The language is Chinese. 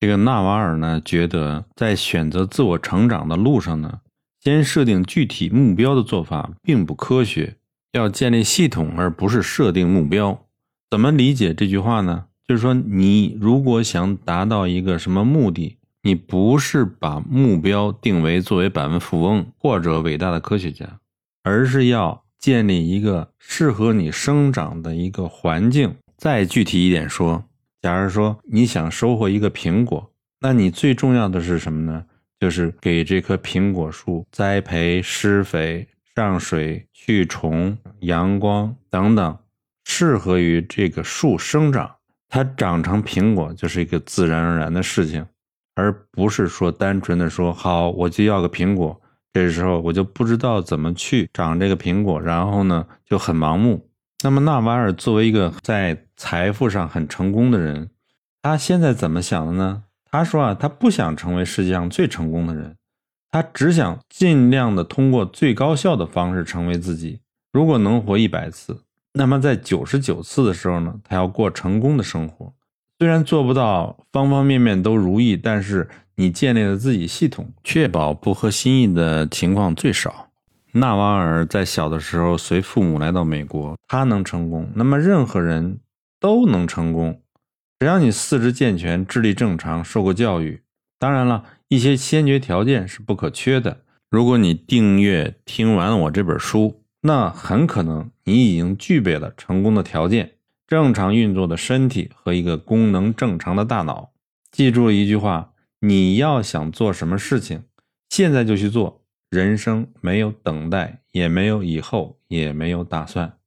这个纳瓦尔呢，觉得在选择自我成长的路上呢，先设定具体目标的做法并不科学，要建立系统而不是设定目标。怎么理解这句话呢？就是说，你如果想达到一个什么目的，你不是把目标定为作为百万富翁或者伟大的科学家，而是要建立一个适合你生长的一个环境。再具体一点说。假如说你想收获一个苹果，那你最重要的是什么呢？就是给这棵苹果树栽培、施肥、上水、去虫、阳光等等，适合于这个树生长。它长成苹果就是一个自然而然的事情，而不是说单纯的说好我就要个苹果，这时候我就不知道怎么去长这个苹果，然后呢就很盲目。那么纳瓦尔作为一个在财富上很成功的人，他现在怎么想的呢？他说啊，他不想成为世界上最成功的人，他只想尽量的通过最高效的方式成为自己。如果能活一百次，那么在九十九次的时候呢，他要过成功的生活。虽然做不到方方面面都如意，但是你建立了自己系统，确保不合心意的情况最少。纳瓦尔在小的时候随父母来到美国，他能成功，那么任何人都能成功，只要你四肢健全、智力正常、受过教育。当然了，一些先决条件是不可缺的。如果你订阅听完我这本书，那很可能你已经具备了成功的条件：正常运作的身体和一个功能正常的大脑。记住一句话：你要想做什么事情，现在就去做。人生没有等待，也没有以后，也没有打算。